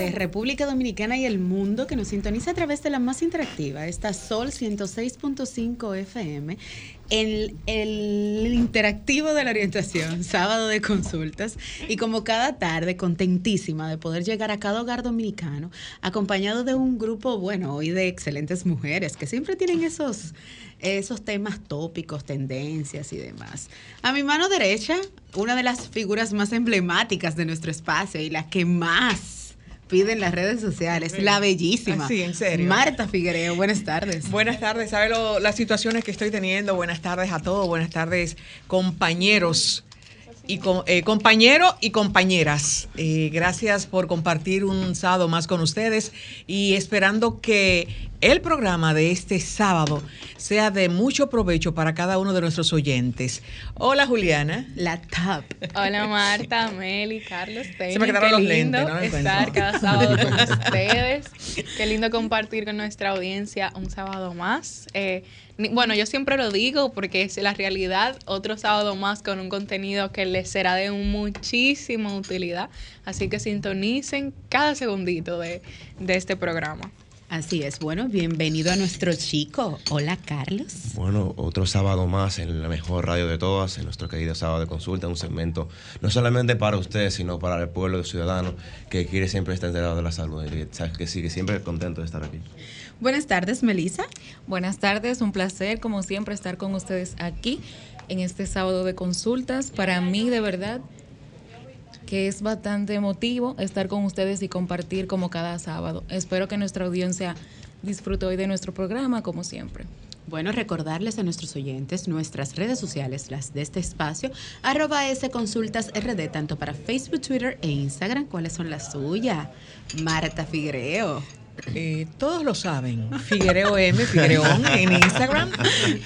de República Dominicana y el mundo que nos sintoniza a través de la más interactiva, esta Sol 106.5 FM, en el interactivo de la orientación, sábado de consultas, y como cada tarde, contentísima de poder llegar a cada hogar dominicano, acompañado de un grupo, bueno, hoy de excelentes mujeres, que siempre tienen esos esos temas tópicos, tendencias y demás. A mi mano derecha, una de las figuras más emblemáticas de nuestro espacio y la que más pide en las redes sociales, la bellísima. Sí, en serio. Marta Figuereo, buenas tardes. Buenas tardes, ¿sabe las situaciones que estoy teniendo? Buenas tardes a todos, buenas tardes compañeros y eh, compañeros y compañeras. Eh, gracias por compartir un sábado más con ustedes y esperando que el programa de este sábado sea de mucho provecho para cada uno de nuestros oyentes. Hola Juliana. La top. Hola Marta, Meli, Carlos. Se me quedaron los lentes. ¿no? estar cada sábado con ustedes. Qué lindo compartir con nuestra audiencia un sábado más. Eh, bueno, yo siempre lo digo porque es la realidad, otro sábado más con un contenido que les será de muchísima utilidad. Así que sintonicen cada segundito de, de este programa. Así es. Bueno, bienvenido a nuestro chico. Hola, Carlos. Bueno, otro sábado más en la mejor radio de todas, en nuestro querido sábado de consulta, un segmento no solamente para ustedes, sino para el pueblo de ciudadanos que quiere siempre estar enterado de la salud y que sigue siempre contento de estar aquí. Buenas tardes, Melissa. Buenas tardes, un placer como siempre estar con ustedes aquí en este sábado de consultas. Para mí, de verdad, que es bastante emotivo estar con ustedes y compartir como cada sábado. Espero que nuestra audiencia disfrute hoy de nuestro programa como siempre. Bueno, recordarles a nuestros oyentes nuestras redes sociales, las de este espacio, arroba S Consultas RD, tanto para Facebook, Twitter e Instagram. ¿Cuáles son las suyas? Marta Figuereo. Eh, todos lo saben. Figuereo M, Figuereo en Instagram,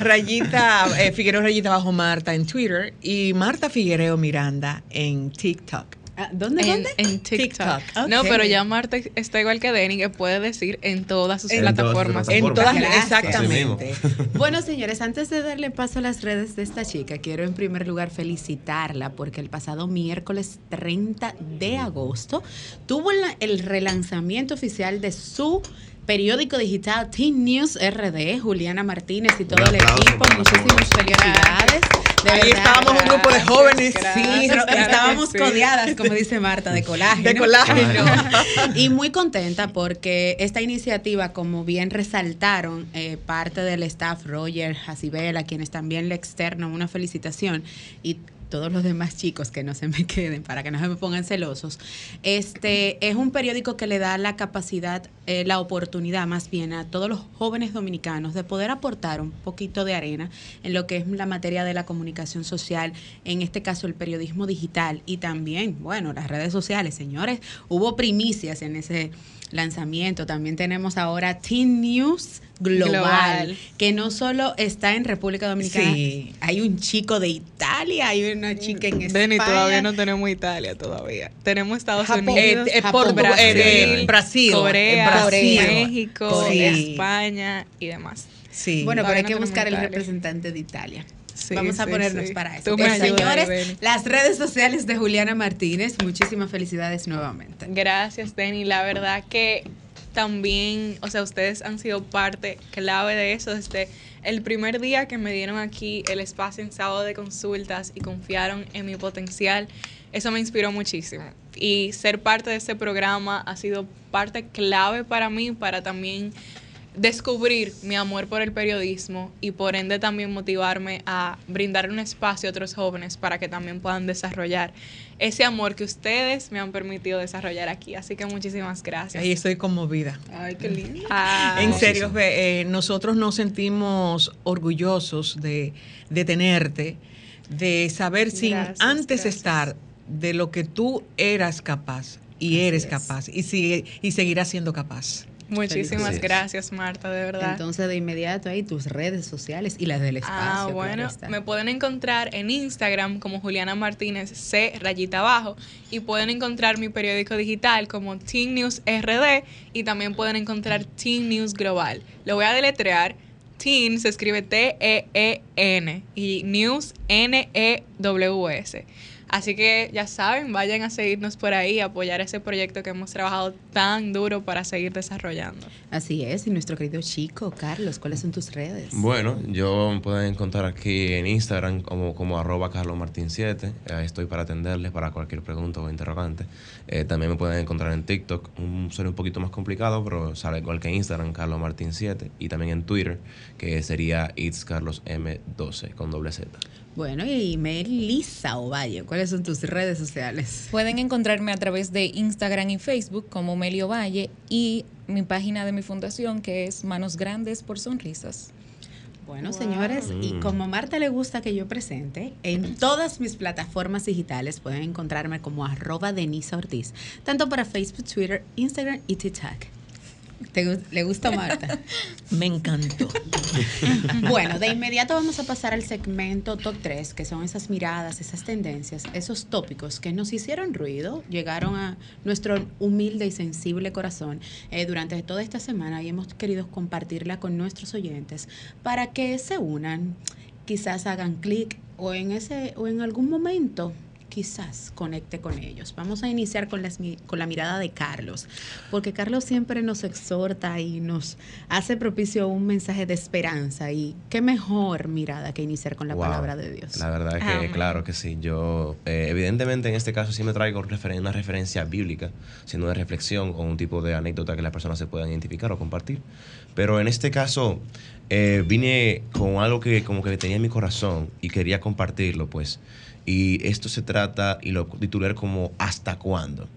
Rayita, eh, Figuereo Rayita bajo Marta en Twitter y Marta Figuereo Miranda en TikTok. Ah, ¿Dónde, en, En TikTok. No, pero ya Marta está igual que Denny, que puede decir en todas sus plataformas. En todas, exactamente. bueno, señores, antes de darle paso a las redes de esta chica, quiero en primer lugar felicitarla porque el pasado miércoles 30 de agosto tuvo el relanzamiento oficial de su periódico digital Teen News RD, Juliana Martínez y todo el equipo. Muchísimas felicidades. Ahí estábamos un grupo de jóvenes. sí, estábamos codeadas, como dice Marta, de colágeno. De colágeno. y muy contenta porque esta iniciativa, como bien resaltaron, eh, parte del staff, Roger, Jacibel, a quienes también le externo una felicitación. Y todos los demás chicos que no se me queden para que no se me pongan celosos, este es un periódico que le da la capacidad, eh, la oportunidad más bien a todos los jóvenes dominicanos de poder aportar un poquito de arena en lo que es la materia de la comunicación social, en este caso el periodismo digital y también, bueno, las redes sociales, señores, hubo primicias en ese lanzamiento. También tenemos ahora Teen News Global, que no solo está en República Dominicana. Sí. Hay un chico de Italia, hay una chica en España. todavía no tenemos Italia todavía. Tenemos Estados Unidos, eh, eh, Brasil, Corea, México, España y demás. Sí. Bueno, pero hay que buscar el representante de Italia. Vamos a ponernos para eso. señores, las redes sociales de Juliana Martínez, muchísimas felicidades nuevamente. Gracias, Denny. La verdad que también, o sea, ustedes han sido parte clave de eso desde el primer día que me dieron aquí el espacio en sábado de consultas y confiaron en mi potencial. Eso me inspiró muchísimo. Y ser parte de ese programa ha sido parte clave para mí, para también descubrir mi amor por el periodismo y por ende también motivarme a brindar un espacio a otros jóvenes para que también puedan desarrollar ese amor que ustedes me han permitido desarrollar aquí. Así que muchísimas gracias. Ahí estoy conmovida. Ay, qué lindo. en serio, eh, nosotros nos sentimos orgullosos de, tenerte, de saber sin antes estar de lo que tú eras capaz y eres capaz y, sigue, y seguirás siendo capaz. Muchísimas gracias, Marta, de verdad. Entonces, de inmediato ahí tus redes sociales y las del espacio. Ah, bueno, me pueden encontrar en Instagram como Juliana Martínez C rayita abajo y pueden encontrar mi periódico digital como Teen News RD y también pueden encontrar Teen News Global. Lo voy a deletrear. Teen se escribe T-E-E-N y News N-E-W-S. Así que ya saben, vayan a seguirnos por ahí, apoyar ese proyecto que hemos trabajado tan duro para seguir desarrollando. Así es, y nuestro querido chico, Carlos, ¿cuáles son tus redes? Bueno, yo me pueden encontrar aquí en Instagram como, como arroba carlosmartin7. Ahí estoy para atenderles para cualquier pregunta o interrogante. Eh, también me pueden encontrar en TikTok, un suena un poquito más complicado, pero sale igual que en Instagram, carlosmartin7. Y también en Twitter, que sería itscarlosm12 con doble Z. Bueno, y Melissa Ovalle, ¿cuáles son tus redes sociales? Pueden encontrarme a través de Instagram y Facebook como Melio Valle y mi página de mi fundación que es Manos Grandes por Sonrisas. Bueno, Wow. señores, y Mm. como a Marta le gusta que yo presente, en todas mis plataformas digitales pueden encontrarme como arroba Denisa Ortiz, tanto para Facebook, Twitter, Instagram y TikTok. ¿Te ¿Le gusta Marta? Me encantó. Bueno, de inmediato vamos a pasar al segmento top 3, que son esas miradas, esas tendencias, esos tópicos que nos hicieron ruido, llegaron a nuestro humilde y sensible corazón eh, durante toda esta semana y hemos querido compartirla con nuestros oyentes para que se unan, quizás hagan clic o en ese o en algún momento quizás conecte con ellos. Vamos a iniciar con, las mi- con la mirada de Carlos, porque Carlos siempre nos exhorta y nos hace propicio un mensaje de esperanza. Y qué mejor mirada que iniciar con la Wow. palabra de Dios. La verdad que, Amén. claro que sí. Yo, eh, evidentemente, en este caso sí me traigo una referencia bíblica, sino de reflexión o un tipo de anécdota que las personas se puedan identificar o compartir. Pero en este caso, eh, vine con algo que como que tenía en mi corazón y quería compartirlo, pues. Y esto se trata, y lo titulé como ¿Hasta cuándo?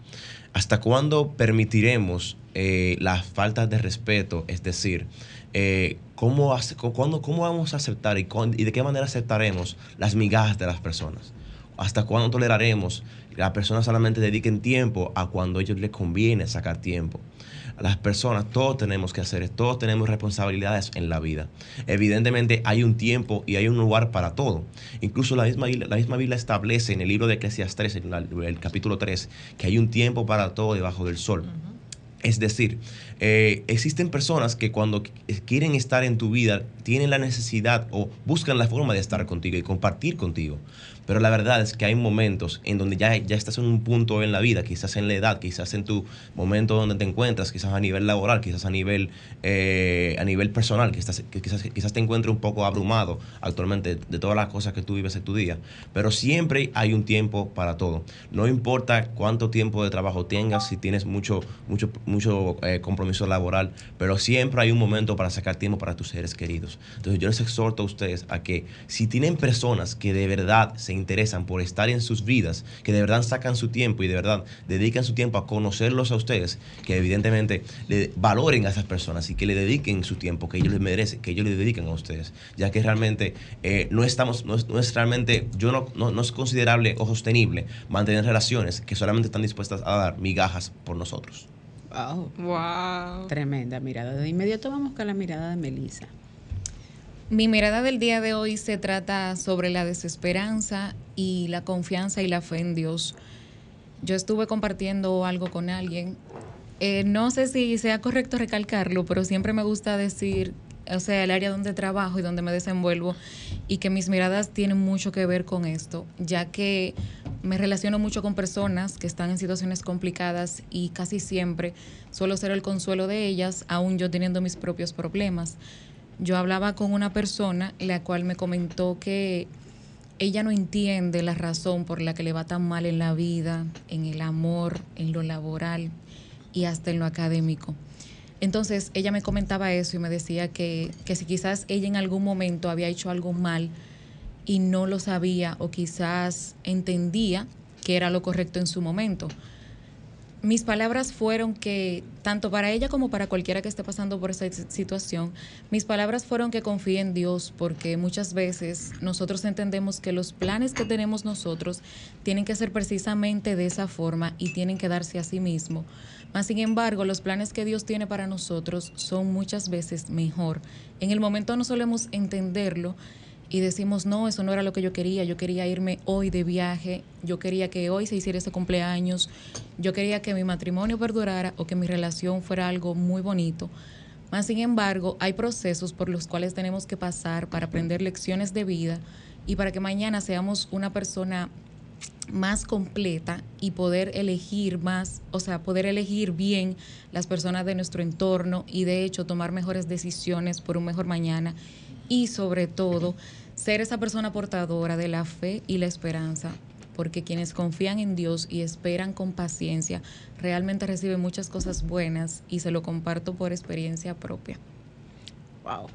¿Hasta cuándo permitiremos eh, las faltas de respeto? Es decir, eh, ¿cómo, hace- cu- cuándo- ¿cómo vamos a aceptar y, cuán- y de qué manera aceptaremos las migajas de las personas? ¿Hasta cuándo toleraremos que las personas solamente dediquen tiempo a cuando a ellos les conviene sacar tiempo? Las personas, todos tenemos que hacer, todos tenemos responsabilidades en la vida. Evidentemente hay un tiempo y hay un lugar para todo. Incluso la misma, Biblia- la misma Biblia establece en el libro de Eclesiastes, en la- el capítulo 3, que hay un tiempo para todo debajo del sol. Es decir, eh, existen personas que cuando qu- quieren estar en tu vida tienen la necesidad o buscan la forma de estar contigo y compartir contigo. Pero la verdad es que hay momentos en donde ya, ya estás en un punto en la vida, quizás en la edad, quizás en tu momento donde te encuentras, quizás a nivel laboral, quizás a nivel, eh, a nivel personal, quizás, quizás te encuentres un poco abrumado actualmente de todas las cosas que tú vives en tu día. Pero siempre hay un tiempo para todo. No importa cuánto tiempo de trabajo tengas, si tienes mucho, mucho, mucho eh, compromiso laboral, pero siempre hay un momento para sacar tiempo para tus seres queridos. Entonces yo les exhorto a ustedes a que si tienen personas que de verdad se interesan por estar en sus vidas, que de verdad sacan su tiempo y de verdad dedican su tiempo a conocerlos a ustedes, que evidentemente le valoren a esas personas y que le dediquen su tiempo que ellos les merecen, que ellos le dediquen a ustedes, ya que realmente eh, no estamos, no es, no es realmente, yo no, no, no es considerable o sostenible mantener relaciones que solamente están dispuestas a dar migajas por nosotros. Wow. Wow. Tremenda mirada. De inmediato vamos con la mirada de Melissa. Mi mirada del día de hoy se trata sobre la desesperanza y la confianza y la fe en Dios. Yo estuve compartiendo algo con alguien. Eh, no sé si sea correcto recalcarlo, pero siempre me gusta decir, o sea, el área donde trabajo y donde me desenvuelvo y que mis miradas tienen mucho que ver con esto, ya que me relaciono mucho con personas que están en situaciones complicadas y casi siempre suelo ser el consuelo de ellas, aún yo teniendo mis propios problemas. Yo hablaba con una persona la cual me comentó que ella no entiende la razón por la que le va tan mal en la vida, en el amor, en lo laboral y hasta en lo académico. Entonces ella me comentaba eso y me decía que, que si quizás ella en algún momento había hecho algo mal y no lo sabía o quizás entendía que era lo correcto en su momento. Mis palabras fueron que, tanto para ella como para cualquiera que esté pasando por esa situación, mis palabras fueron que confíe en Dios, porque muchas veces nosotros entendemos que los planes que tenemos nosotros tienen que ser precisamente de esa forma y tienen que darse a sí mismo. Mas, sin embargo, los planes que Dios tiene para nosotros son muchas veces mejor. En el momento no solemos entenderlo y decimos, no, eso no era lo que yo quería, yo quería irme hoy de viaje, yo quería que hoy se hiciera ese cumpleaños, yo quería que mi matrimonio perdurara o que mi relación fuera algo muy bonito. Más sin embargo, hay procesos por los cuales tenemos que pasar para aprender lecciones de vida y para que mañana seamos una persona más completa y poder elegir más, o sea, poder elegir bien las personas de nuestro entorno y de hecho tomar mejores decisiones por un mejor mañana y sobre todo ser esa persona portadora de la fe y la esperanza, porque quienes confían en Dios y esperan con paciencia realmente reciben muchas cosas buenas y se lo comparto por experiencia propia. Wow.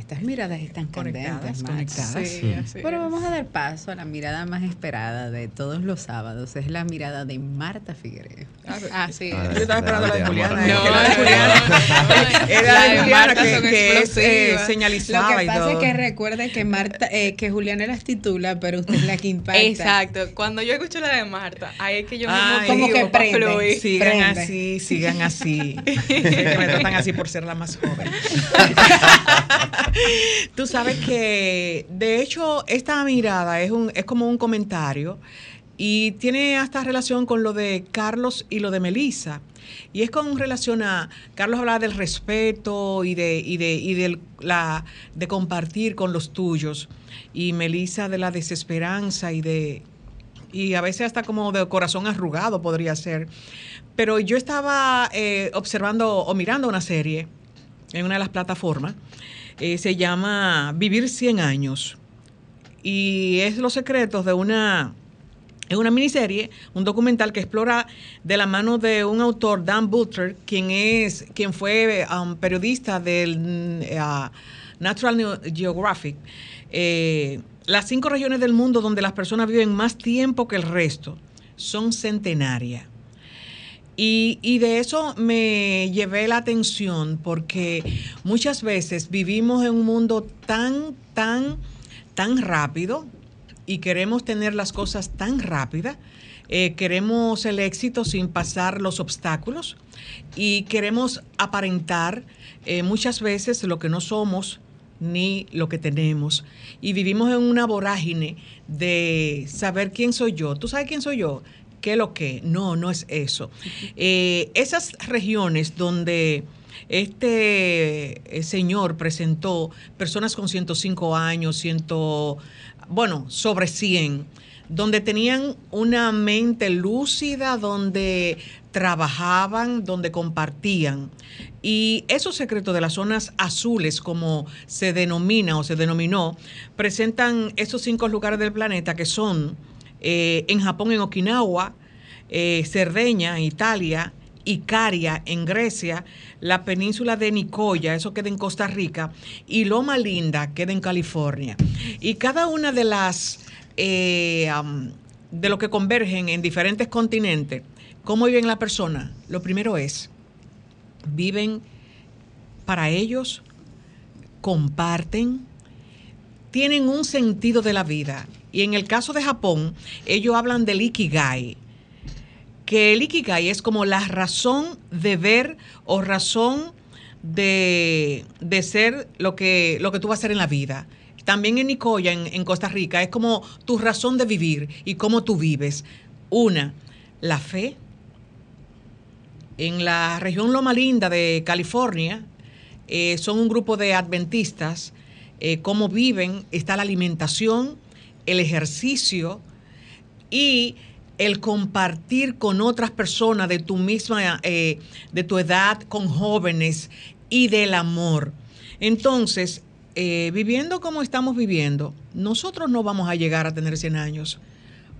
Estas miradas están Conectadas, candentes, conectadas. Sí, Pero es. vamos a dar paso a la mirada más esperada de todos los sábados. Es la mirada de Marta Figueroa. Así Ah, es. Yo estaba esperando la de Juliana. Que la de Juliana era La de Juliana Marta que, que es eh, señalizaba Lo que y pasa todo. es que recuerde que Marta, eh, que Juliana las titula, pero usted es la que impacta. Exacto. Cuando yo escucho la de Marta, ahí es que yo me Ay, como que prende. fluir. Sigan Prende. así, sigan así. Que me tratan así por ser la más joven. Tú sabes que, de hecho, esta mirada es, un, es como un comentario y tiene hasta relación con lo de Carlos y lo de Melissa. Y es con relación a, Carlos hablaba del respeto y de, y de, y del- la, de compartir con los tuyos. Y Melissa de la desesperanza y de, y a veces hasta como de corazón arrugado podría ser. Pero yo estaba eh, observando o mirando una serie en una de las plataformas, eh, se llama Vivir 100 años, y es los secretos de una... Es una miniserie, un documental que explora de la mano de un autor, Dan Butler, quien es, quien fue um, periodista del mm, ah, Natural Geographic, eh, las cinco regiones del mundo donde las personas viven más tiempo que el resto son centenarias. Y, de eso me llevé la atención porque muchas veces vivimos en un mundo tan, tan, tan rápido y queremos tener las cosas tan rápidas. eh, queremos el éxito sin pasar los obstáculos y queremos aparentar eh, muchas veces lo que no somos ni lo que tenemos. Y vivimos en una vorágine de saber quién soy yo. ¿Tú sabes quién soy yo? ¿Qué lo que? No, no es eso. Eh, esas regiones donde este eh, señor presentó personas con 105 años, 100, bueno, sobre 100, donde tenían una mente lúcida, donde trabajaban, donde compartían. Y esos secretos de las zonas azules, como se denomina o se denominó, presentan esos cinco lugares del planeta que son eh, en Japón, en Okinawa, eh, Cerdeña, en Italia, Icaria, en Grecia, la península de Nicoya, eso queda en Costa Rica, y Loma Linda, queda en California. Y cada una de las, eh, de lo que convergen en diferentes continentes, ¿cómo viven la persona? Lo primero es, viven para ellos, comparten, tienen un sentido de la vida. Y en el caso de Japón, ellos hablan del ikigai, que el ikigai es como la razón de ver o razón de, de ser lo que, lo que tú vas a hacer en la vida. También en Nicoya, en, Costa Rica, es como tu razón de vivir y cómo tú vives. Una, la fe. En la región Loma Linda de California, eh, son un grupo de adventistas. eh, cómo viven, está la alimentación, el ejercicio y el compartir con otras personas de tu misma, eh, de tu edad, con jóvenes y del amor. Entonces, eh, viviendo como estamos viviendo, nosotros no vamos a llegar a tener 100 años,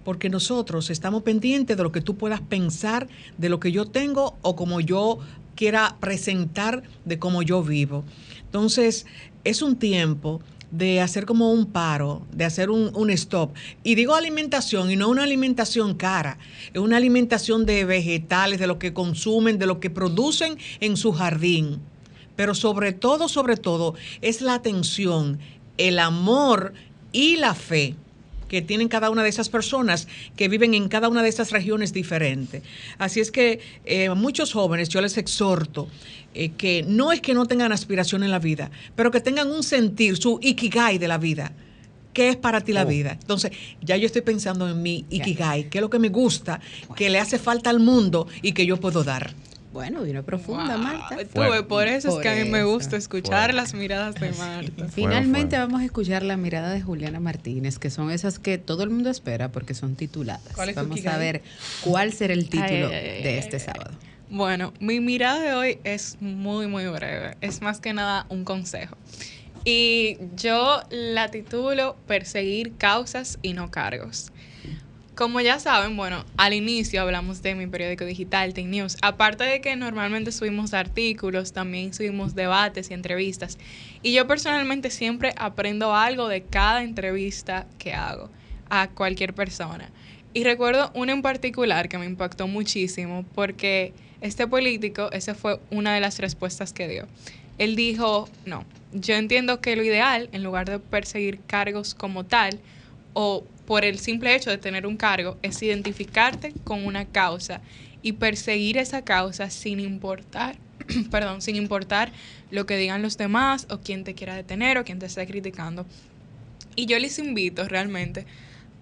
porque nosotros estamos pendientes de lo que tú puedas pensar, de lo que yo tengo o como yo quiera presentar de cómo yo vivo. Entonces, es un tiempo de hacer como un paro, de hacer un, un stop. Y digo alimentación y no una alimentación cara, es una alimentación de vegetales, de lo que consumen, de lo que producen en su jardín. Pero sobre todo, sobre todo, es la atención, el amor y la fe que tienen cada una de esas personas que viven en cada una de esas regiones diferentes. Así es que eh, muchos jóvenes yo les exhorto eh, que no es que no tengan aspiración en la vida, pero que tengan un sentir, su ikigai de la vida. ¿Qué es para ti la Oh. vida? Entonces, ya yo estoy pensando en mi ikigai, qué es lo que me gusta, que le hace falta al mundo y que yo puedo dar. Bueno, vino profunda, Wow. Marta. Tuve, por eso es que a mí me gusta escuchar Fuerte. las miradas de Marta. Finalmente fuerte. vamos a escuchar la mirada de Juliana Martínez, que son esas que todo el mundo espera porque son tituladas. ¿Cuál es tu vamos a ver cuál será el título Ay, ay, ay, de este ay. sábado. Bueno, mi mirada de hoy es muy, muy breve. Es más que nada un consejo. Y yo la titulo Perseguir causas y no cargos. Como ya saben, bueno, al inicio hablamos de mi periódico digital, Tech News. Aparte de que normalmente subimos artículos, también subimos debates y entrevistas. Y yo personalmente siempre aprendo algo de cada entrevista que hago a cualquier persona. Y recuerdo una en particular que me impactó muchísimo porque este político, esa fue una de las respuestas que dio. Él dijo, no, yo entiendo que lo ideal, en lugar de perseguir cargos como tal, o por el simple hecho de tener un cargo, es identificarte con una causa y perseguir esa causa sin importar, perdón, sin importar lo que digan los demás o quién te quiera detener o quién te esté criticando. Y yo les invito realmente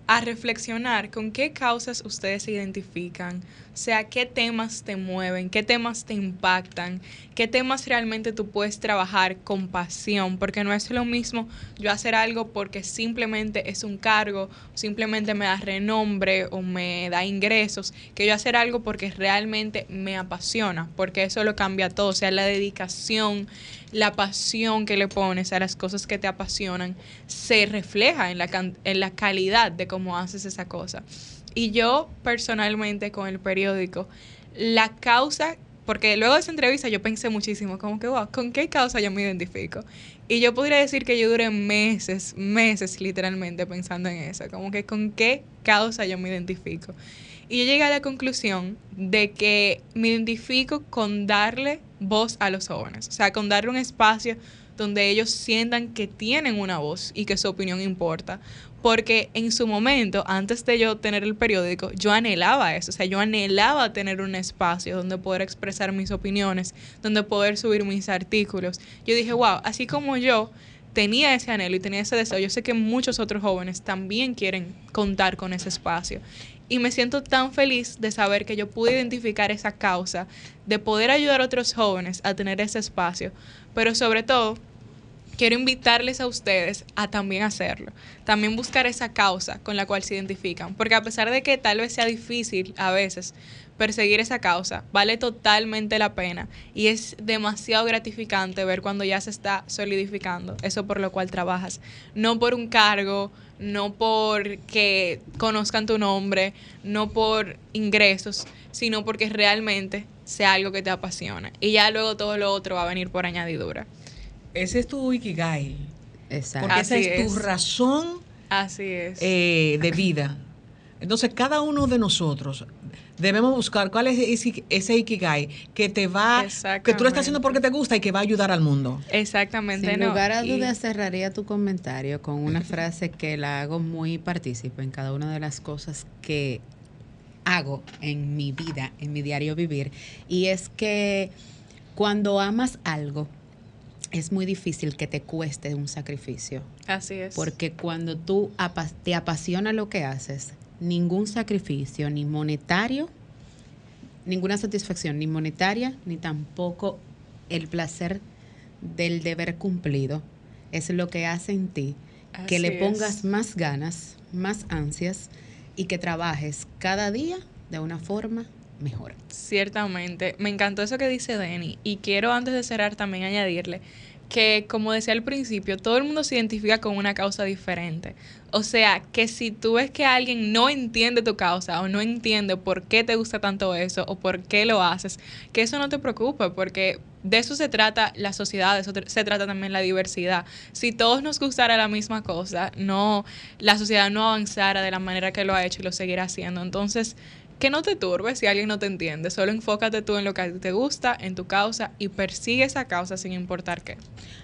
a reflexionar con qué causas ustedes se identifican, o sea, qué temas te mueven, qué temas te impactan, qué temas realmente tú puedes trabajar con pasión, porque no es lo mismo yo hacer algo porque simplemente es un cargo, simplemente me da renombre o me da ingresos, que yo hacer algo porque realmente me apasiona, porque eso lo cambia todo, sea, la dedicación, la pasión que le pones a las cosas que te apasionan se refleja en la, en la calidad de cómo haces esa cosa. Y yo personalmente con el periódico, la causa, porque luego de esa entrevista yo pensé muchísimo, como que, ¿con qué causa yo me identifico? Y yo podría decir que yo duré meses, meses literalmente pensando en eso, como que con qué causa yo me identifico. Y yo llegué a la conclusión de que me identifico con darle voz a los jóvenes, o sea, con darle un espacio donde ellos sientan que tienen una voz y que su opinión importa. Porque en su momento, antes de yo tener el periódico, yo anhelaba eso, o sea, yo anhelaba tener un espacio donde poder expresar mis opiniones, donde poder subir mis artículos. Yo dije, wow, así como yo tenía ese anhelo y tenía ese deseo, yo sé que muchos otros jóvenes también quieren contar con ese espacio. Y me siento tan feliz de saber que yo pude identificar esa causa, de poder ayudar a otros jóvenes a tener ese espacio, pero sobre todo quiero invitarles a ustedes a también hacerlo, también buscar esa causa con la cual se identifican, porque a pesar de que tal vez sea difícil a veces perseguir esa causa, vale totalmente la pena. Y es demasiado gratificante ver cuando ya se está solidificando eso por lo cual trabajas, no por un cargo, no por que conozcan tu nombre, no por ingresos, sino porque realmente sea algo que te apasiona. Y ya luego todo lo otro va a venir por añadidura. Ese es tu Ikigai. Exacto. Porque esa es tu razón Así es. eh, de vida. Entonces, cada uno de nosotros debemos buscar cuál es ese, ese Ikigai que te va, que tú lo estás haciendo porque te gusta y que va a ayudar al mundo. Exactamente, Sin no. lugar a y- dudas cerraría tu comentario con una frase que la hago muy partícipe en cada una de las cosas que hago en mi vida, en mi diario vivir, y es que cuando amas algo, es muy difícil que te cueste un sacrificio, Así es. porque cuando tú apa- te apasiona lo que haces, ningún sacrificio, ni monetario, ninguna satisfacción, ni monetaria, ni tampoco el placer del deber cumplido, es lo que hace en ti que le es. pongas más ganas, más ansias y que trabajes cada día de una forma mejor. Ciertamente. Me encantó eso que dice Denny. Y quiero antes de cerrar también añadirle que, como decía al principio, todo el mundo se identifica con una causa diferente. O sea, que si tú ves que alguien no entiende tu causa o no entiende por qué te gusta tanto eso o por qué lo haces, que eso no te preocupe, porque de eso se trata la sociedad, de eso se trata también la diversidad. Si todos nos gustara la misma cosa, no, la sociedad no avanzara de la manera que lo ha hecho y lo seguirá haciendo. Entonces, que no te turbes si alguien no te entiende, solo enfócate tú en lo que a ti te gusta, en tu causa y persigue esa causa sin importar qué.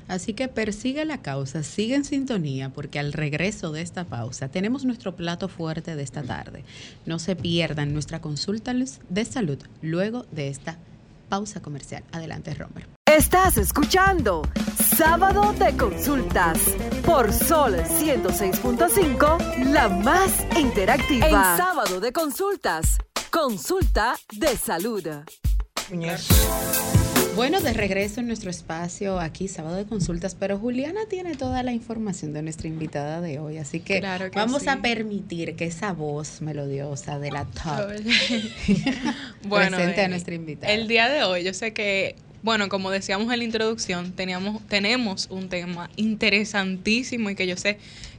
Así que persigue la causa, sigue en sintonía, porque al regreso de esta pausa tenemos nuestro plato fuerte de esta tarde. No se pierdan nuestra consulta de salud luego de esta pausa comercial. Adelante, Romer. Estás escuchando Sábado de Consultas por Sol 106.5, la más interactiva. En Sábado de Consultas, consulta de salud. Bueno, de regreso en nuestro espacio aquí, sábado de consultas, pero Juliana tiene toda la información de nuestra invitada de hoy, así que, Claro que vamos sí. a permitir que esa voz melodiosa de la top Bueno, presente a eh, nuestra invitada. El día de hoy, yo sé que, bueno, como decíamos en la introducción, teníamos, tenemos un tema interesantísimo y que yo sé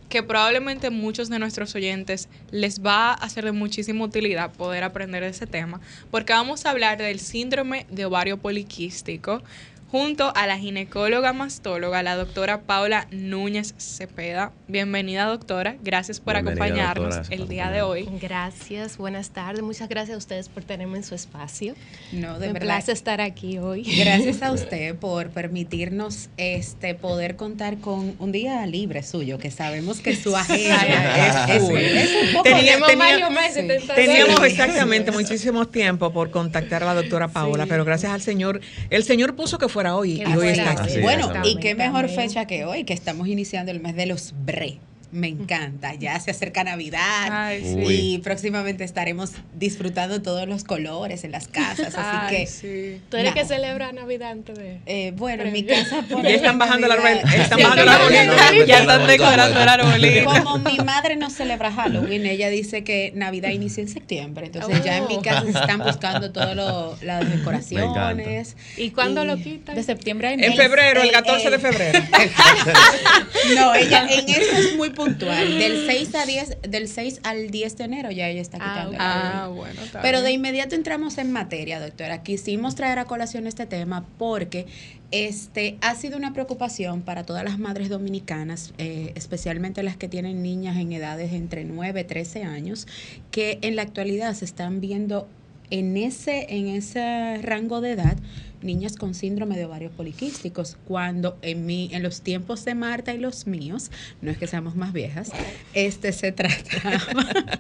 que probablemente muchos de nuestros oyentes les va a ser de muchísima utilidad poder aprender de ese tema, porque vamos a hablar del síndrome de ovario poliquístico junto a la ginecóloga mastóloga, la doctora Paula Núñez Cepeda. Bienvenida, doctora. Gracias por Bienvenida, acompañarnos doctora, el día de hoy. Gracias, buenas tardes. Muchas gracias a ustedes por tenerme en su espacio. no, de Me verdad. place estar aquí hoy. Gracias a usted por permitirnos este poder contar con un día libre suyo, que sabemos que su agenda es, es- full. es un poco Tenía- Tenemos tenía- varios meses sí. Teníamos Sí. exactamente muchísimo tiempo por contactar a la doctora Paola, Sí. pero gracias al Señor, el Señor puso que fuera hoy y está bueno, y qué mejor fecha que hoy, que estamos iniciando el mes de los BRE. Me encanta, ya se acerca Navidad Ay, sí. Y próximamente estaremos disfrutando todos los colores en las casas, así Ay, que sí. Tú eres que celebra Navidad antes de... eh, bueno, en mi casa Ya están bajando el árbol, están bajando el arbolito. Ya están decorando el arbolito. Como mi madre no celebra Halloween, ella dice que Navidad inicia en septiembre. Entonces ya en mi Oh. casa se están buscando todas las decoraciones. ¿Y cuándo Y lo quitan? De septiembre a En febrero, el el- 14 de el- febrero. No, ella en eso es muy puntual. Del 6 a 10, del 6 al 10 de enero ya ella está Ah, quitando. Ah, árbol. bueno, está Pero de inmediato entramos en materia, doctora. Quisimos traer a colación este tema porque este ha sido una preocupación para todas las madres dominicanas, eh, especialmente las que tienen niñas en edades entre 9 y 13 años, que en la actualidad se están viendo en ese, en ese rango de edad niñas con síndrome de ovarios poliquísticos, cuando en mi, en los tiempos de Marta y los míos, no es que seamos más viejas, este se trataba,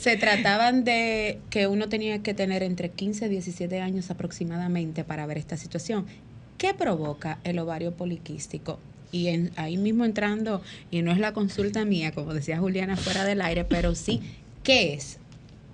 se trataban de que uno tenía que tener entre 15 y 17 años aproximadamente para ver esta situación. ¿Qué provoca el ovario poliquístico? Y en- ahí mismo entrando, y no es la consulta mía, como decía Juliana fuera del aire, pero sí, ¿qué es?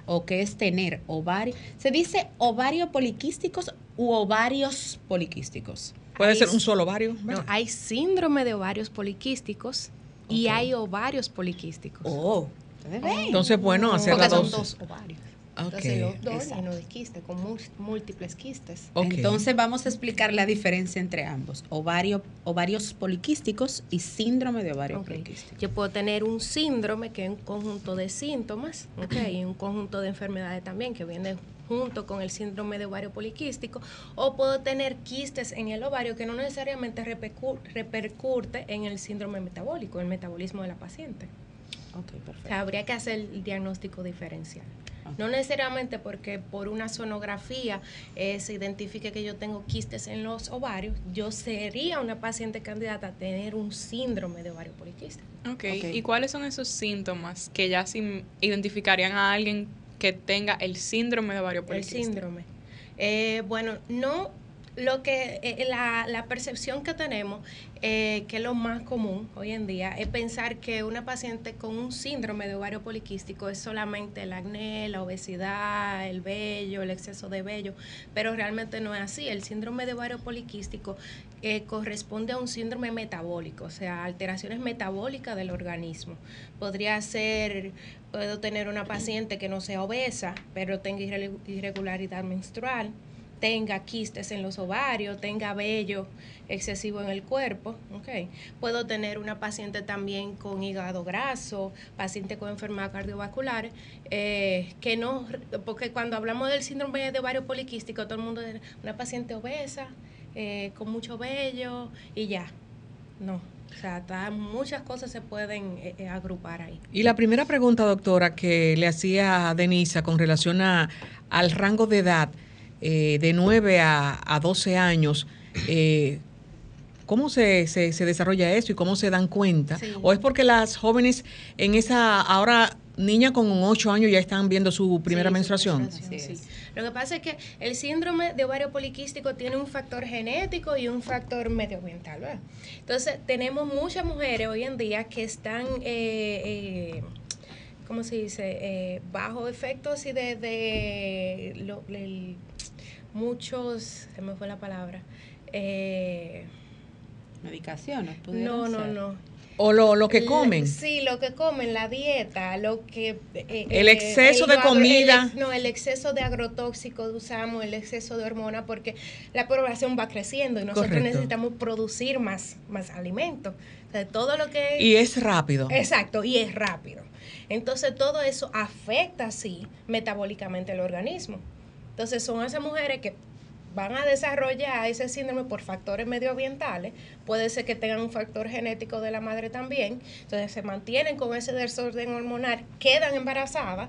¿O qué es tener ovario? ¿Se dice ovario poliquísticos u ovarios poliquísticos? Puede ser un solo ovario. No, hay síndrome de ovarios poliquísticos y hay ovarios poliquísticos. Oh. Entonces, bueno, hacer Porque las son dos. ovarios. Entonces los dos de quistes, con múltiples quistes. Entonces vamos a explicar la diferencia entre ambos, ovario, ovarios poliquísticos y síndrome de ovario Ok. poliquístico. Yo puedo tener un síndrome que es un conjunto de síntomas, y un conjunto de enfermedades también que viene junto con el síndrome de ovario poliquístico, o puedo tener quistes en el ovario que no necesariamente repercu- repercute en el síndrome metabólico, el metabolismo de la paciente. Ok, O perfecto. sea, habría que hacer el diagnóstico diferencial. No necesariamente porque por una sonografía eh, se identifique que yo tengo quistes en los ovarios, yo sería una paciente candidata a tener un síndrome de ovario poliquístico. Ok, Ok. ¿y cuáles son esos síntomas que ya sí identificarían a alguien que tenga el síndrome de ovario El poliquístico? síndrome. Eh, bueno, no lo que eh, la, la percepción que tenemos, eh, que es lo más común hoy en día, es pensar que una paciente con un síndrome de ovario poliquístico es solamente el acné, la obesidad, el vello, el exceso de vello, pero realmente no es así. El síndrome de ovario poliquístico eh, corresponde a un síndrome metabólico, o sea, alteraciones metabólicas del organismo. Podría ser, puedo tener una paciente que no sea obesa, pero tenga irre- irregularidad menstrual, tenga quistes en los ovarios, tenga vello excesivo en el cuerpo, ¿ok? Puedo tener una paciente también con hígado graso, paciente con enfermedad cardiovascular, eh, que no, porque cuando hablamos del síndrome de ovario poliquístico, todo el mundo, una paciente obesa, eh, con mucho vello y ya. No, o sea, muchas cosas se pueden eh, eh, agrupar ahí. Y la primera pregunta, doctora, que le hacía a Denisa con relación a, al rango de edad eh, de 9 a, a 12 años, eh, ¿cómo se, se, se desarrolla eso y cómo se dan cuenta? Sí. ¿O es porque las jóvenes en esa, ahora niña con 8 años ya están viendo su primera Sí, su menstruación? menstruación, sí. Lo que pasa es que el síndrome de ovario poliquístico tiene un factor genético y un factor medioambiental. ¿verdad? Entonces, tenemos muchas mujeres hoy en día que están, eh, eh, ¿cómo se dice? Eh, bajo efectos y de, de lo- el- muchos, se me fue la palabra, eh, Medicaciones. no, no, ser. no. O lo, lo que comen. Sí, lo que comen, la dieta, lo que... eh, El eh, exceso de agro- comida. el no, el exceso de agrotóxicos usamos, el exceso de hormonas, porque la población va creciendo y nosotros Correcto. necesitamos producir más, más alimentos. O sea, todo lo que... Y es rápido. Exacto, y es rápido. Entonces todo eso afecta, sí, metabólicamente el organismo. Entonces son esas mujeres que van a desarrollar ese síndrome por factores medioambientales, puede ser que tengan un factor genético de la madre también, entonces se mantienen con ese desorden hormonal, quedan embarazadas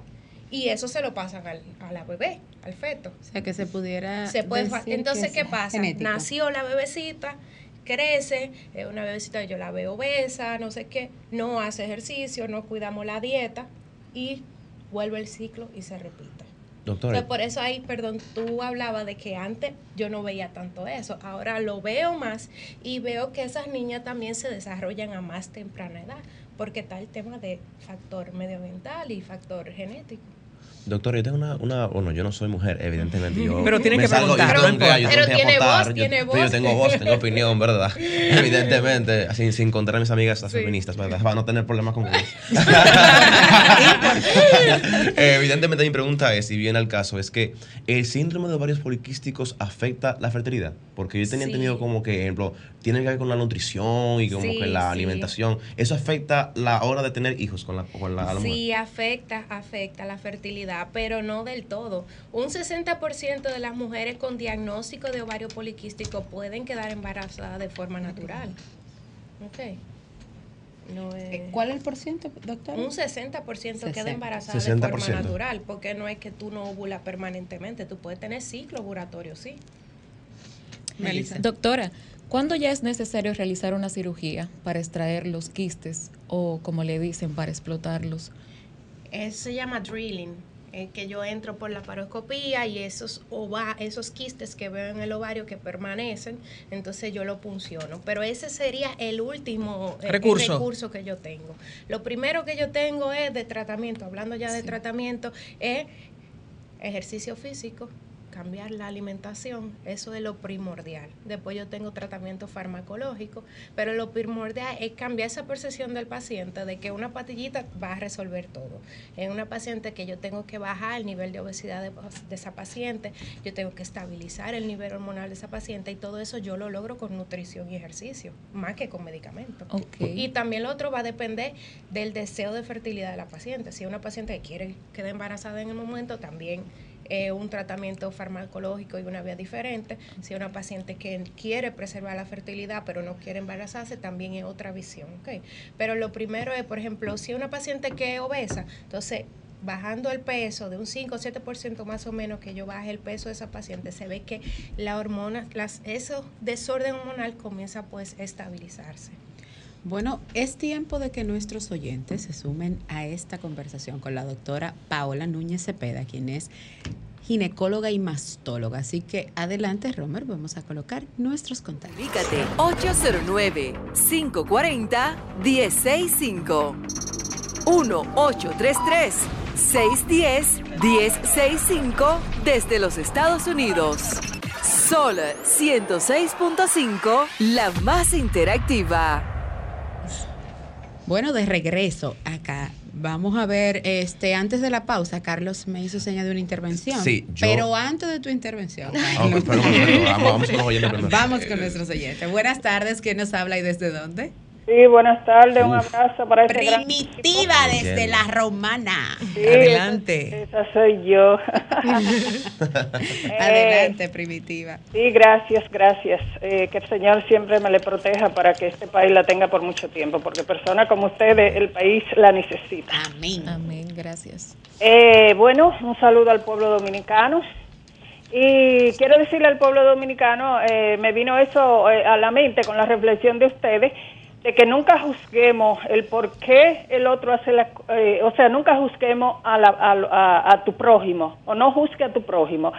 y eso se lo pasan al, a la bebé, al feto. O sea, que se pudiera. Se puede decir Entonces, que ¿qué pasa? genético. Nació la bebecita, crece, es una bebecita yo la veo obesa, no sé qué, no hace ejercicio, no cuidamos la dieta y vuelve el ciclo y se repite. Doctora, por eso ahí, perdón, tú hablabas de que antes yo no veía tanto eso, ahora lo veo más y veo que esas niñas también se desarrollan a más temprana edad, porque está el tema de factor medioambiental y factor genético. Doctora, yo tengo una, una, bueno, yo no soy mujer, evidentemente. Yo Pero tiene me que salgo- preguntar, yo tengo yo Pero tiene aportar, voz, yo- tiene pero Yo voz. tengo voz, tengo opinión, ¿verdad? Evidentemente, sin, sin contar a mis amigas las Sí. feministas, ¿verdad? Para no tener problemas con ellas. Eh, Evidentemente mi pregunta es, si viene al caso, es que el síndrome de ovarios poliquísticos afecta la fertilidad, porque yo tenía Sí. entendido como que, ejemplo, tiene que ver con la nutrición y como Sí, que la sí. alimentación. ¿Eso afecta la hora de tener hijos con la, con la? Sí, afecta, afecta la fertilidad, pero no del todo. Un 60% de las mujeres con diagnóstico de ovario poliquístico pueden quedar embarazadas de forma natural. Ok. No es... Eh, ¿Cuál es el porciento, doctor? Un 60% queda 60. embarazada de forma 60%. natural, porque no es que tú no ovulas permanentemente, tú puedes tener ciclo ovulatorio, sí. Melissa. Doctora, ¿cuándo ya es necesario realizar una cirugía para extraer los quistes o, como le dicen, para explotarlos? Eso se llama drilling, eh, que yo entro por la paroscopía y esos ova, esos quistes que veo en el ovario que permanecen, entonces yo lo punciono. Pero ese sería el último eh, Recurso. recurso que yo tengo. Lo primero que yo tengo es de tratamiento, hablando ya de tratamiento, es ejercicio físico, cambiar la alimentación, eso es lo primordial. Después yo tengo tratamiento farmacológico, pero lo primordial es cambiar esa percepción del paciente de que una patillita va a resolver todo. En una paciente que yo tengo que bajar el nivel de obesidad de, de esa paciente, yo tengo que estabilizar el nivel hormonal de esa paciente y todo eso yo lo logro con nutrición y ejercicio, más que con medicamentos. Ok. Y también lo otro va a depender del deseo de fertilidad de la paciente. Si una paciente que quiere quedar embarazada en el momento, también eh, un tratamiento farmacológico y una vía diferente. Si una paciente que quiere preservar la fertilidad pero no quiere embarazarse, también es otra visión. Pero lo primero es, por ejemplo, si una paciente que es obesa, entonces bajando el peso de un 5 o 7% más o menos que yo baje el peso de esa paciente, se ve que la hormona, las, eso desorden hormonal comienza pues a estabilizarse. Bueno, es tiempo de que nuestros oyentes se sumen a esta conversación con la doctora Paola Núñez Cepeda, quien es ginecóloga y mastóloga. Así que adelante, Romer, vamos a colocar nuestros contactos. Comunícate 809-540-1065. 1-833-610-1065 desde los Estados Unidos. Sol 106.5, la más interactiva. Bueno, de regreso acá. Vamos a ver, este, antes de la pausa, Carlos me hizo seña de una intervención. Sí, yo- Pero antes de tu intervención, Ah, perdón, vamos, vamos con los oyentes primero. vamos con nuestros oyentes. Buenas tardes, ¿quién nos habla y desde dónde? Sí, buenas tardes, un abrazo para ese gran Primitiva desde la romana. Sí, Adelante. Esa, esa soy yo. Eh, Adelante, primitiva. Sí, gracias, gracias. Eh, que el Señor siempre me le proteja para que este país la tenga por mucho tiempo, porque personas como ustedes, el país la necesita. Amén. Amén, gracias. Eh, bueno, un saludo al pueblo dominicano. Y quiero decirle al pueblo dominicano, eh, me vino eso eh, a la mente con la reflexión de ustedes, de que nunca juzguemos el por qué el otro hace la... eh, o sea, nunca juzguemos a, la- a, a- a tu prójimo, o no juzgue a tu prójimo,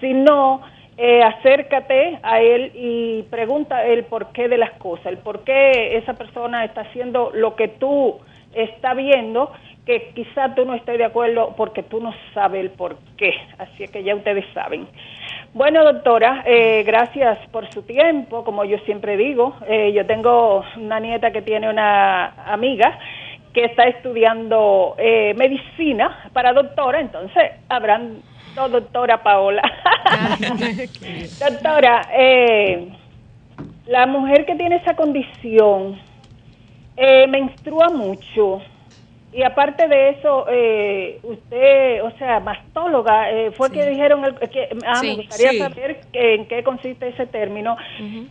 sino eh, acércate a él y pregunta el porqué de las cosas, el por qué esa persona está haciendo lo que tú está viendo que quizá tú no estés de acuerdo porque tú no sabes el por qué. Así que ya ustedes saben. Bueno, doctora, eh, gracias por su tiempo. Como yo siempre digo, eh, yo tengo una nieta que tiene una amiga que está estudiando eh, medicina para doctora, entonces habrán dos doctora Paola. doctora, eh, la mujer que tiene esa condición eh, menstrua mucho. Y aparte de eso, eh, usted, o sea, mastóloga, eh, fue que dijeron, el, que, ah, me Sí, gustaría sí. saber en qué consiste ese término.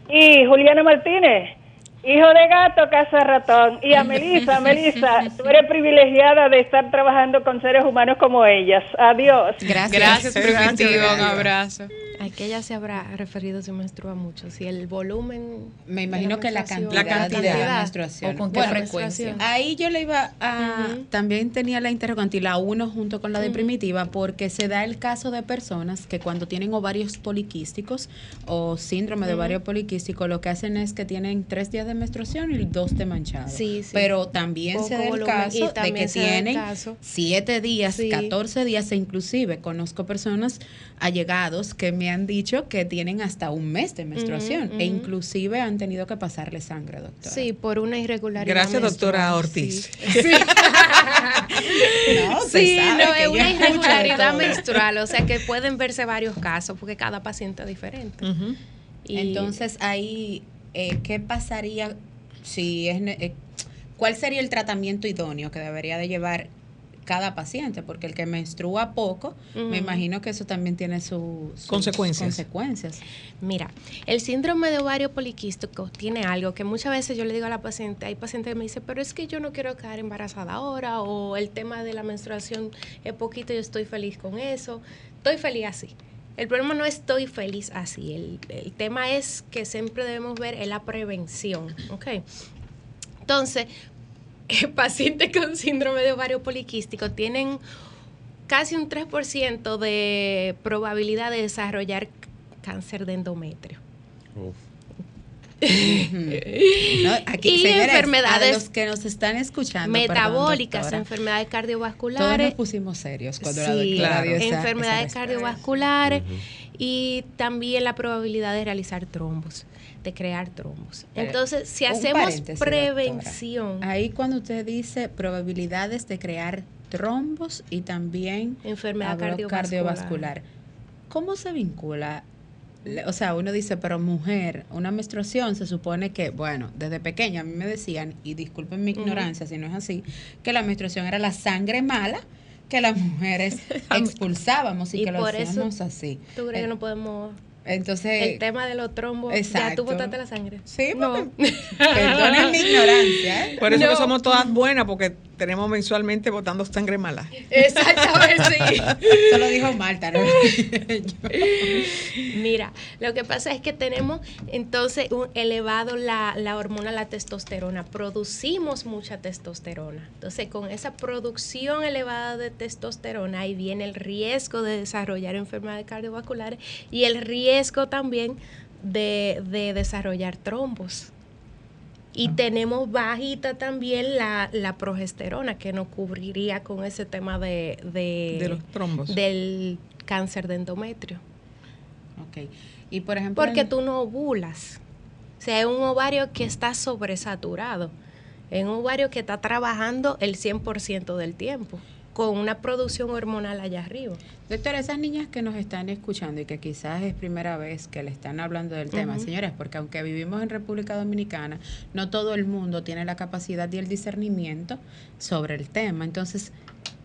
Y Juliana Martínez, hijo de gato, casa ratón. Y a Melissa, Melissa, tú eres privilegiada de estar trabajando con seres humanos como ellas. Adiós. Gracias. Gracias, Gracias, Primitivo. Un gracias. abrazo. A que ella se habrá referido si menstrua mucho, si el volumen... Me imagino que la cantidad, La cantidad. de la menstruación. O con qué Bueno, frecuencia. Ahí yo le iba a... También tenía la interrogante y la uno junto con la de primitiva porque se da el caso de personas que cuando tienen ovarios poliquísticos o síndrome de ovario poliquístico lo que hacen es que tienen tres días de menstruación y dos de manchado. Sí, sí. Pero también se da el volumen, caso de que se tienen siete días, Sí. 14 días e inclusive conozco personas allegados que me han dicho que tienen hasta un mes de menstruación e inclusive han tenido que pasarle sangre, doctora. Sí, por una irregularidad. Gracias, doctora Ortiz. sí. No, usted Sí, no, es una irregularidad menstrual, o sea que pueden verse varios casos porque cada paciente es diferente. Y- Entonces ahí, eh, ¿qué pasaría si es... ne- eh, ¿Cuál sería el tratamiento idóneo que debería de llevar cada paciente? Porque el que menstrua poco, me imagino que eso también tiene su- sus Consecuencias. consecuencias. Mira, el síndrome de ovario poliquístico tiene algo que muchas veces yo le digo a la paciente, hay pacientes que me dicen, pero es que yo no quiero quedar embarazada ahora, o el tema de la menstruación es poquito, yo estoy feliz con eso, estoy feliz así. El problema no es estoy feliz así, el, el tema es que siempre debemos ver es la prevención, ¿ok? Entonces, pacientes con síndrome de ovario poliquístico tienen casi un 3% de probabilidad de desarrollar cáncer de endometrio. ¿no? Aquí, Y señores, enfermedades a los que nos están escuchando, perdón, Metabólicas, doctora, enfermedades todos nos cardiovasculares. pusimos serios cuando la Sí, doctora dio esa- esa enfermedades cardiovasculares y también la probabilidad de realizar trombos, de crear trombos. Pero, Entonces, si hacemos prevención, doctora. Ahí cuando usted dice probabilidades de crear trombos y también enfermedad cardiovascular. cardiovascular. ¿Cómo se vincula? O sea, uno dice, pero mujer, una menstruación se supone que, bueno, desde pequeña a mí me decían, y disculpen mi ignorancia si no es así, que la menstruación era la sangre mala que las mujeres expulsábamos y, Y que lo por eso hacíamos así. ¿Tú crees Eh, que no podemos Entonces, el tema de los trombos, ya exacto. tú botaste la sangre. Sí, no. perdonen mi ignorancia. ¿eh? Por eso que No. somos todas buenas, porque tenemos mensualmente botando sangre mala. Exactamente, sí. Eso lo dijo Marta, ¿no? Mira, lo que pasa es que tenemos entonces un elevado la, la hormona, la testosterona. Producimos mucha testosterona. Entonces, con esa producción elevada de testosterona, ahí viene el riesgo de desarrollar enfermedades cardiovasculares y el riesgo también de, de desarrollar trombos. Y tenemos bajita también la, la progesterona, que nos cubriría con ese tema de, de, De los trombos. del cáncer de endometrio. Ok. Y por ejemplo. Porque en- tú no ovulas. O sea, es un ovario que está sobresaturado. Es un ovario que está trabajando el 100% del tiempo, con una producción hormonal allá arriba. Doctora, esas niñas que nos están escuchando y que quizás es primera vez que le están hablando del tema, Ujú. señores, porque aunque vivimos en República Dominicana, no todo el mundo tiene la capacidad y el discernimiento sobre el tema. Entonces,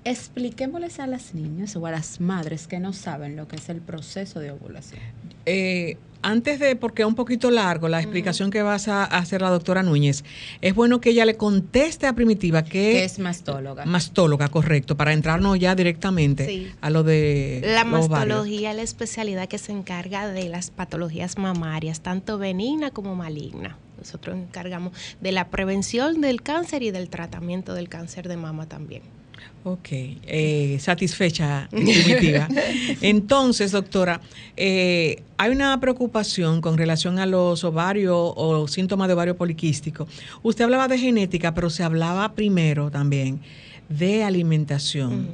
expliquémosles a las niñas o a las madres que no saben lo que es el proceso de ovulación. Eh, antes de, porque es un poquito largo la explicación que vas a hacer la doctora Núñez, es bueno que ella le conteste a Primitiva que, Que es mastóloga. mastóloga, correcto, para entrarnos ya directamente Sí. a lo de La mastología es la especialidad que se encarga de las patologías mamarias, tanto benigna como maligna. Nosotros nos encargamos de la prevención del cáncer y del tratamiento del cáncer de mama también. Ok, eh, satisfecha, primitiva. Entonces, doctora, eh, hay una preocupación con relación a los ovarios o síntomas de ovario poliquístico. Usted hablaba de genética, pero se hablaba primero también de alimentación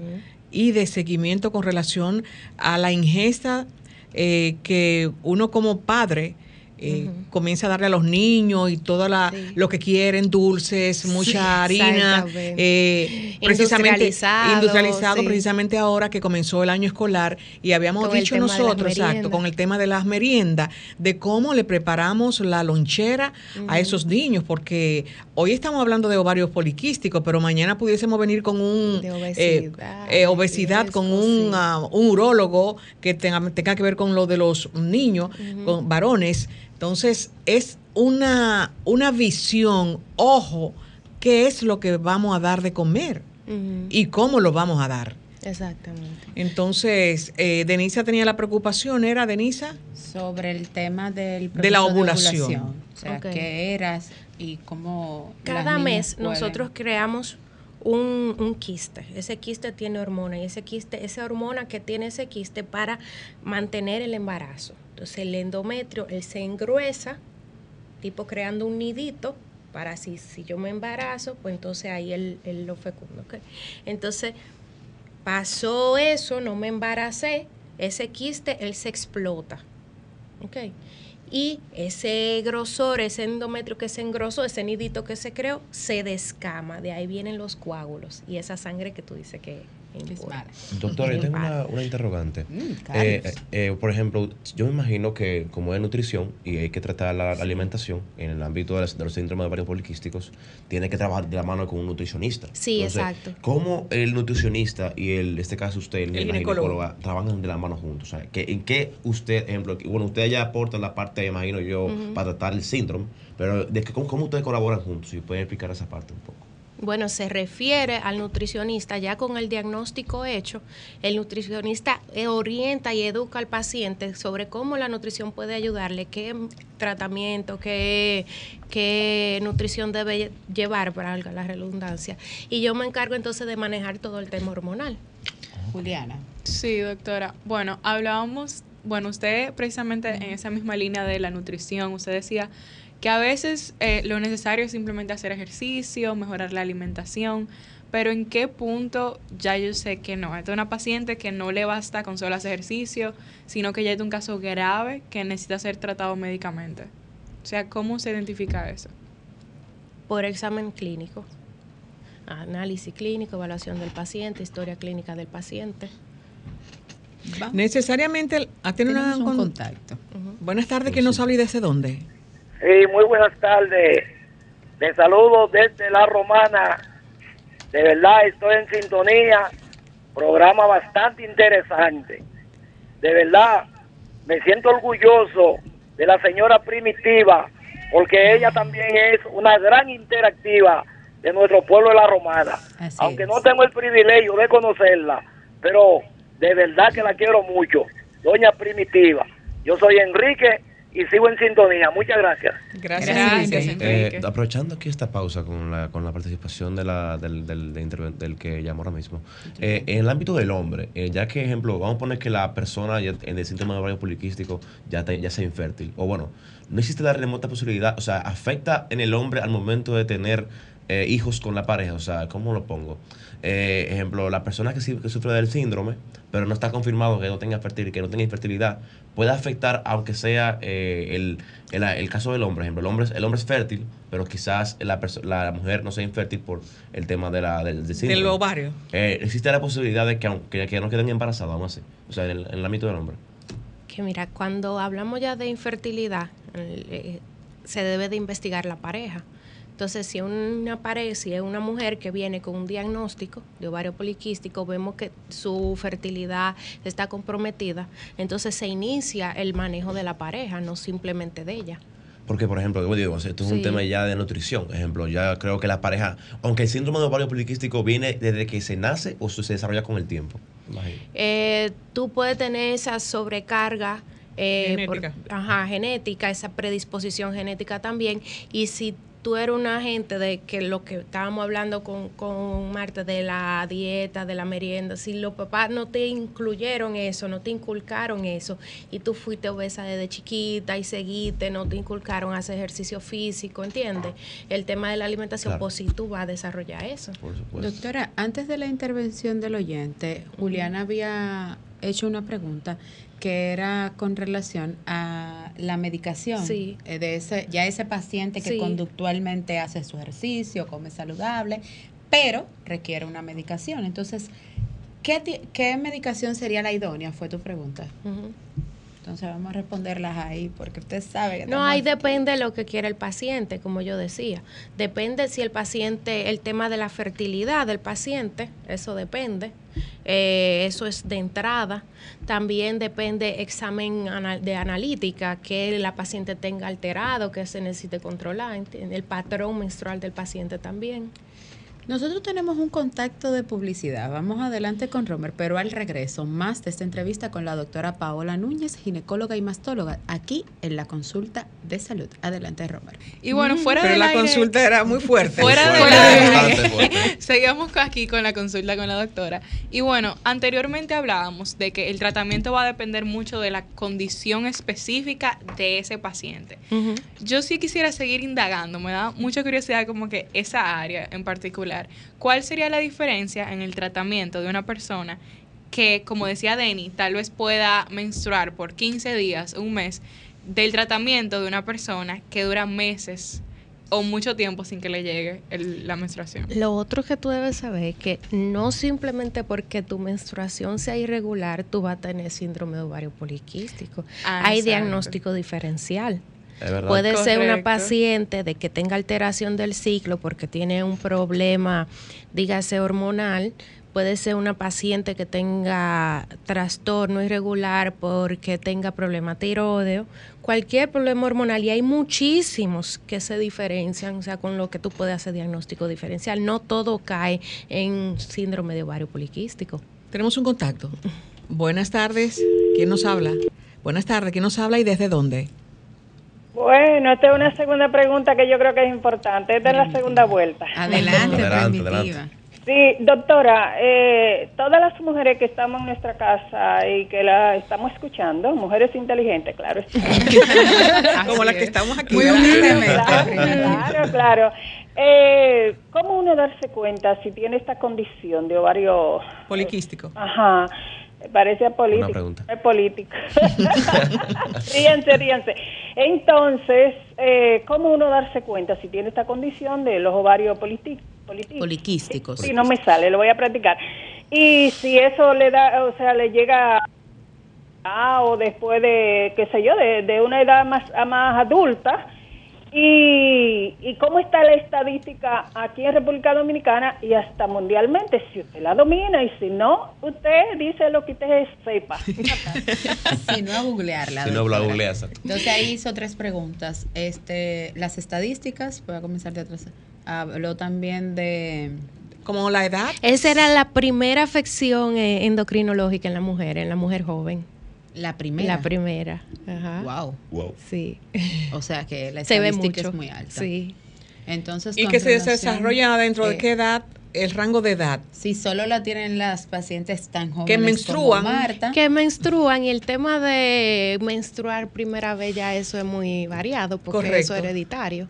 y de seguimiento con relación a la ingesta eh, que uno como padre eh, comienza a darle a los niños y todo la, lo que quieren, dulces, mucha harina, eh, precisamente Industrializado, industrializado, sí. precisamente ahora que comenzó el año escolar y habíamos Con dicho nosotros, exacto, con el tema de las meriendas, de cómo le preparamos la lonchera a esos niños, porque hoy estamos hablando de ovarios poliquísticos, pero mañana pudiésemos venir con un De eh, obesidad, eh, obesidad, eso, con un, ah, un urólogo que tenga, tenga que ver con lo de los niños, con varones. Entonces, es una, una visión, ojo, qué es lo que vamos a dar de comer y cómo lo vamos a dar. Exactamente. Entonces, eh, Denisa tenía la preocupación, ¿era Denisa? Sobre el tema del De la ovulación. O sea, Ok. qué eras y cómo. Cada mes pueden- nosotros creamos un, un quiste. Ese quiste tiene hormona y ese quiste, esa hormona que tiene ese quiste para mantener el embarazo. Entonces el endometrio, él se engruesa, tipo creando un nidito para si, si yo me embarazo, pues entonces ahí él, lo fecundo. ¿ok? Entonces pasó eso, no me embaracé, ese quiste, él se explota. ¿ok? Y ese grosor, ese endometrio que se engrosó, ese nidito que se creó, se descama. De ahí vienen los coágulos y esa sangre que tú dices que Mala. Doctora, yo tengo una, una interrogante. Mm, Eh, Carlos. eh, por ejemplo, yo me imagino que como es nutrición y hay que tratar la alimentación en el ámbito de, las- de los síndromes de varios poliquísticos, tiene que trabajar de la mano con un nutricionista. Sí, exacto. ¿Cómo el nutricionista y el, en este caso usted, el, El ginecólogo. trabajan de la mano juntos? O sea, que, ¿en qué usted, ejemplo, que- bueno, usted ya aporta la parte, me imagino yo, para tratar el síndrome, pero de que, ¿cómo, cómo ustedes colaboran juntos? Si pueden explicar esa parte un poco. Bueno, se refiere al nutricionista ya con el diagnóstico hecho. El nutricionista eh, orienta y educa al paciente sobre cómo la nutrición puede ayudarle, qué tratamiento, qué, qué nutrición debe llevar, para la redundancia. Y yo me encargo entonces de manejar todo el tema hormonal. Juliana. Sí, doctora. Bueno, hablábamos, bueno, usted precisamente en esa misma línea de la nutrición, usted decía que a veces eh, lo necesario es simplemente hacer ejercicio, mejorar la alimentación, pero en qué punto ya yo sé que no. Esta es una paciente que no le basta con solo hacer ejercicio, sino que ya es un caso grave que necesita ser tratado médicamente. O sea, ¿cómo se identifica eso? Por examen clínico. Análisis clínico, evaluación del paciente, historia clínica del paciente. Necesariamente, ¿ha tenido una Tenemos un con- contacto. Buenas tardes, que nos habla y desde dónde? Sí, muy buenas tardes. Les saludo desde La Romana. De verdad estoy en sintonía. Programa bastante interesante. De verdad me siento orgulloso de la señora Primitiva porque ella también es una gran interactiva de nuestro pueblo de La Romana. Así Aunque es. no tengo el privilegio de conocerla, pero de verdad que la quiero mucho. Doña Primitiva. Yo soy Enrique y sigo en sintonía. Muchas gracias. Gracias. Eh, aprovechando aquí esta pausa con la, con la participación de la, del, del, de interven- del que llamó ahora mismo, eh, en el ámbito del hombre, eh, ya que, ejemplo, vamos a poner que la persona ya en el síndrome de ovario poliquístico ya, te- ya sea infértil, o bueno, no existe la remota posibilidad, o sea, afecta en el hombre al momento de tener eh, hijos con la pareja, o sea, ¿cómo lo pongo? Eh, ejemplo, la persona que, sí- que sufre del síndrome, pero no está confirmado que no tenga fertilidad, que no tenga infertilidad, puede afectar, aunque sea eh, el, el, el caso del hombre. Por ejemplo, el hombre, es- el hombre es fértil, pero quizás la, la mujer no sea infértil por el tema de la, del, del síndrome. Del ovario. Eh, existe la posibilidad de que, aunque que no queden embarazadas, aún así. O sea, en el, en el ámbito del hombre. Que mira, cuando hablamos ya de infertilidad, eh, se debe de investigar la pareja. Entonces, si una pareja, si es una mujer que viene con un diagnóstico de ovario poliquístico, vemos que su fertilidad está comprometida, entonces se inicia el manejo de la pareja, no simplemente de ella. Porque, por ejemplo, yo digo, esto es un tema ya de nutrición. Ejemplo, ya creo que la pareja, aunque el síndrome de ovario poliquístico viene desde que se nace o se desarrolla con el tiempo. Eh, tú puedes tener esa sobrecarga eh, por- Genética. ajá, genética, esa predisposición genética también. Y si tú eres una gente de que lo que estábamos hablando con, con Marta de la dieta, de la merienda, si los papás no te incluyeron eso, no te inculcaron eso, y tú fuiste obesa desde chiquita y seguiste, no te inculcaron hacer ejercicio físico, ¿entiendes? El tema de la alimentación, Claro. pues sí tú vas a desarrollar eso. Por supuesto. Doctora, antes de la intervención del oyente, Juliana había hecho una pregunta que era con relación a la medicación Sí. eh, de ese ya ese paciente que Sí. conductualmente hace su ejercicio, come saludable, pero requiere una medicación. Entonces, ¿qué, qué medicación sería la idónea? Fue tu pregunta. Ujú. Entonces vamos a responderlas ahí porque usted sabe que No, ahí depende de lo que quiere el paciente, como yo decía. Depende si el paciente, el tema de la fertilidad del paciente, eso depende. Eh, eso es de entrada. También depende examen de analítica, que la paciente tenga alterado, que se necesite controlar. El patrón menstrual del paciente también. Nosotros tenemos un contacto de publicidad. Vamos adelante con Romer, pero al regreso, más de esta entrevista con la doctora Paola Núñez, ginecóloga y mastóloga, aquí en la consulta de salud. Adelante, Romer. Y bueno, fuera Pero del la aire- consulta era muy fuerte. Fuera bastante aire. fuerte. Seguimos aquí con la consulta con la doctora. Y bueno, anteriormente hablábamos de que el tratamiento va a depender mucho de la condición específica de ese paciente. Yo sí quisiera seguir indagando, me da mucha curiosidad como que esa área en particular. ¿Cuál sería la diferencia en el tratamiento de una persona que, como decía Denny, tal vez pueda menstruar por 15 días, un mes, del tratamiento de una persona que dura meses o mucho tiempo sin que le llegue el- la menstruación? Lo otro que tú debes saber es que no simplemente porque tu menstruación sea irregular, tú vas a tener síndrome de ovario poliquístico. Ah, Hay exacto. diagnóstico diferencial. Puede ser una paciente de que tenga alteración del ciclo porque tiene un problema, dígase hormonal. Puede ser una paciente que tenga trastorno irregular porque tenga problema tiroideo. Cualquier problema hormonal. Y hay muchísimos que se diferencian, o sea, con lo que tú puedes hacer diagnóstico diferencial. No todo cae en síndrome de ovario poliquístico. Tenemos un contacto. Buenas tardes. ¿Quién nos habla? Buenas tardes. ¿Quién nos habla y desde dónde? Bueno, esta es una segunda pregunta que yo creo que es importante. Esta es la segunda vuelta. Adelante, Adelante, primitiva. Sí, doctora, eh, todas las mujeres que estamos en nuestra casa y que la estamos escuchando, mujeres inteligentes, claro. Como las que estamos aquí. Muy. Claro, claro, claro. Eh, ¿Cómo uno darse cuenta si tiene esta condición de ovario? Poliquístico. Ajá, parece político. pregunta. Es político. ríense, ríense. Entonces, eh, ¿cómo uno darse cuenta si tiene esta condición de los ovarios Poliquísticos. Sí, no me sale, lo voy a practicar. Y si eso le da, o sea, le llega a o después de, qué sé yo, de, de una edad más, a más adulta. Y, y cómo está la estadística aquí en República Dominicana y hasta mundialmente, si usted la domina y si no, usted dice lo que usted sepa. Si no, a googlearla. Si no, la googleas. Entonces ahí hizo tres preguntas. Este, las estadísticas, voy a comenzar de atrás. Habló también de Como la edad. Esa era la primera afección eh, endocrinológica en la mujer, en la mujer joven. La primera. La primera. Ajá. Wow. Wow. Sí. O sea que la Se ve mucho. es muy alta. Sí. Entonces, Y que se desarrolla dentro de eh, qué edad, el rango de edad. Si solo la tienen las pacientes tan jóvenes Que menstruan. como Marta. Que menstruan y el tema de menstruar primera vez ya eso es muy variado porque Correcto. eso es hereditario.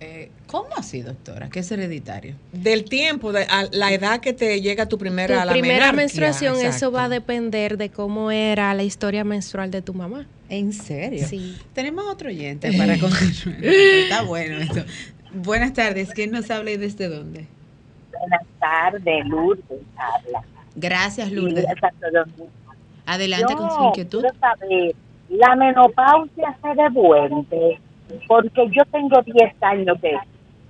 Eh, ¿Cómo así, doctora? ¿Qué es hereditario? Del tiempo, de a la edad que te llega tu primera, Tu la primera menstruación, eso va a depender de cómo era la historia menstrual de tu mamá. ¿En serio? Sí. Tenemos otro oyente para continuar. Está bueno esto. Buenas tardes. ¿Quién nos habla y desde dónde? Buenas tardes, Lourdes habla. Gracias, Lourdes. Adelante con su Yo inquietud. saber, la menopausia se devuelve porque yo tengo 10 años de...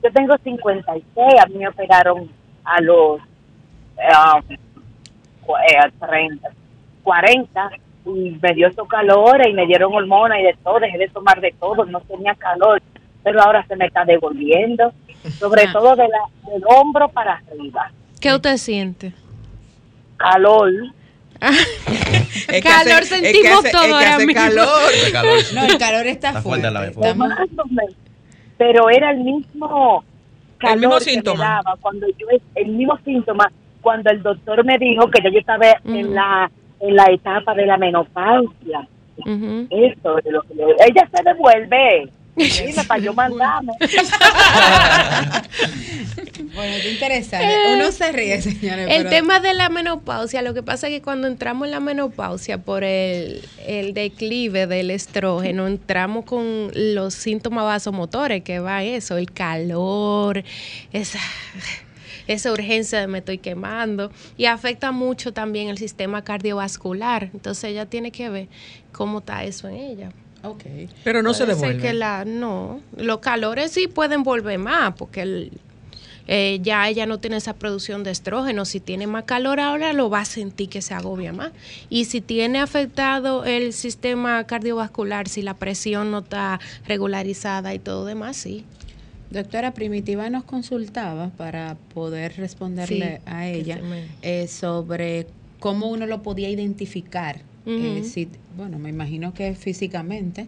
Yo tengo 56, a mí me operaron a los um, eh, 30, 40 y me dio esos calores y me dieron hormonas y de todo, dejé de tomar de todo, no tenía calor, pero ahora se me está devolviendo, sobre Ah. todo de la, del hombro para arriba. ¿Qué usted siente? Calor, Es que Calor hace- es que sentimos hace- todo es que ahora hace mismo. calor. De calor. No, el calor está Está fuerte fuerte. la vez. Pero era el mismo calor mismo que me síntoma. daba cuando yo el mismo síntoma cuando el doctor me dijo que yo estaba en la en la etapa de la menopausia. Eso es lo que le- ella se devuelve Dime para yo mandarme. Bueno, qué interesante. Uno se ríe, señores. El pero- tema de la menopausia, lo que pasa es que cuando entramos en la menopausia por el, el declive del estrógeno, entramos con los síntomas vasomotores, que va eso, el calor, esa, esa urgencia de me estoy quemando, y afecta mucho también el sistema cardiovascular. Entonces ella tiene que ver cómo está eso en ella. Ok. Pero no se Puede devuelve. que la, no, los calores sí pueden volver más, porque el- eh, ya ella no tiene esa producción de estrógeno. Si tiene más calor ahora, lo va a sentir que se agobia más. Y si tiene afectado el sistema cardiovascular, si la presión no está regularizada y todo demás, sí. Doctora Primitiva nos consultaba para poder responderle Sí, a ella me- eh, sobre cómo uno lo podía identificar. Eh, Ujú. si- bueno, me imagino que físicamente.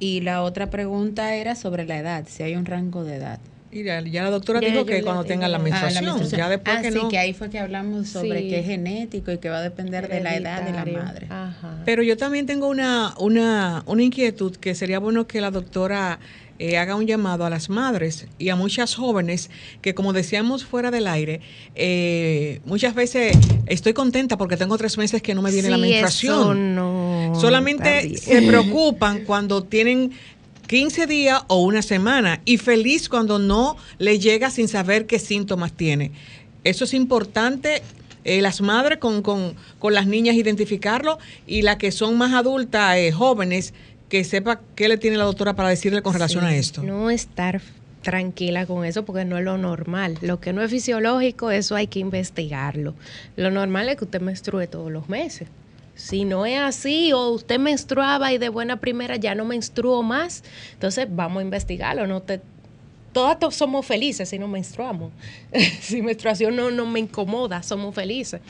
Y la otra pregunta era sobre la edad, si hay un rango de edad. Y ya, ya la doctora Ya, dijo que cuando tenga la Ah, la menstruación, menstruación. ya después Ah, que sí, no. que ahí fue que hablamos sobre Sí. que es genético y que va a depender de la edad de la madre. Ajá. Pero yo también tengo una, una, una inquietud que sería bueno que la doctora eh, haga un llamado a las madres y a muchas jóvenes que, como decíamos fuera del aire, eh, muchas veces estoy contenta porque tengo tres meses que no me viene la menstruación. eso no Solamente se preocupan cuando tienen 15 días o una semana y feliz cuando no le llega sin saber qué síntomas tiene. Eso es importante. eh, las madres con, con, con las niñas identificarlo y las que son más adultas, eh, jóvenes, que sepa qué le tiene la doctora para decirle con relación a esto. No estar tranquila con eso porque no es lo normal. Lo que no es fisiológico, eso hay que investigarlo. Lo normal es que usted menstrue todos los meses. Si no es así o usted menstruaba y de buena primera ya no menstruó más, entonces vamos a investigarlo. No te, todas to- somos felices si no menstruamos. si menstruación no, no me incomoda, somos felices.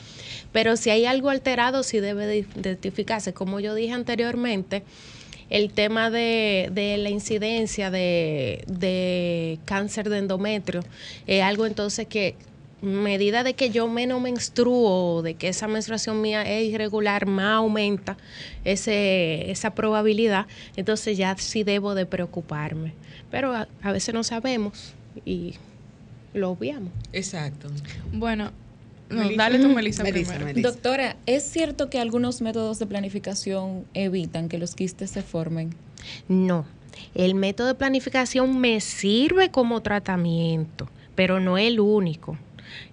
Pero si hay algo alterado, sí debe de identificarse. Como yo dije anteriormente, el tema de, de la incidencia de, de cáncer de endometrio es algo entonces que medida de que yo menos menstruo, de que esa menstruación mía es irregular, más aumenta ese, esa probabilidad, entonces ya sí debo de preocuparme. Pero a, a veces no sabemos y lo obviamos. Exacto. Bueno, no, Melissa. dale tú, Melissa, Melissa, primero. Melissa. Doctora, ¿es cierto que algunos métodos de planificación evitan que los quistes se formen? No, el método de planificación me sirve como tratamiento, pero no es el único.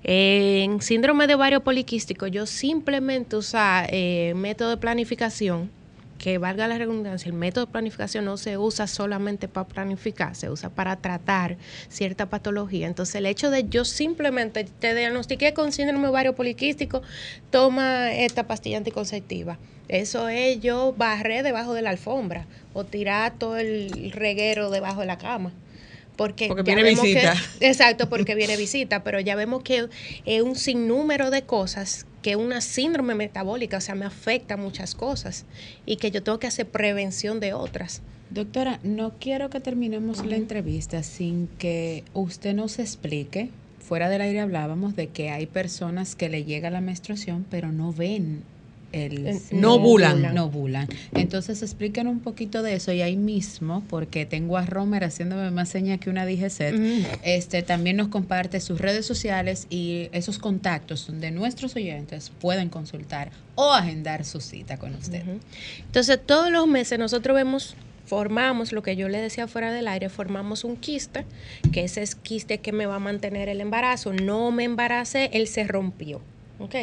En síndrome de ovario poliquístico, yo simplemente usar eh, método de planificación, que valga la redundancia, el método de planificación no se usa solamente para planificar, se usa para tratar cierta patología. Entonces, el hecho de yo simplemente te diagnostiqué con síndrome ovario poliquístico, toma esta pastilla anticonceptiva. Eso es yo barré debajo de la alfombra o tirar todo el reguero debajo de la cama. Porque, Porque ya viene vemos visita. que- exacto, porque viene visita, pero ya vemos que es un sinnúmero de cosas, que una síndrome metabólica, o sea, me afecta muchas cosas y que yo tengo que hacer prevención de otras. Doctora, no quiero que terminemos la entrevista sin que usted nos explique. Fuera del aire hablábamos de que hay personas que le llega la menstruación, pero no ven el No ovulan. no ovulan. Entonces expliquen un poquito de eso y ahí mismo, porque tengo a Romer haciéndome más señas que una DGC, Mm. este también nos comparte sus redes sociales y esos contactos donde nuestros oyentes pueden consultar o agendar su cita con usted. Entonces, todos los meses nosotros vemos, formamos lo que yo le decía fuera del aire, formamos un quiste, que ese es quiste que me va a mantener el embarazo. No me embaracé, él se rompió. ¿Ok?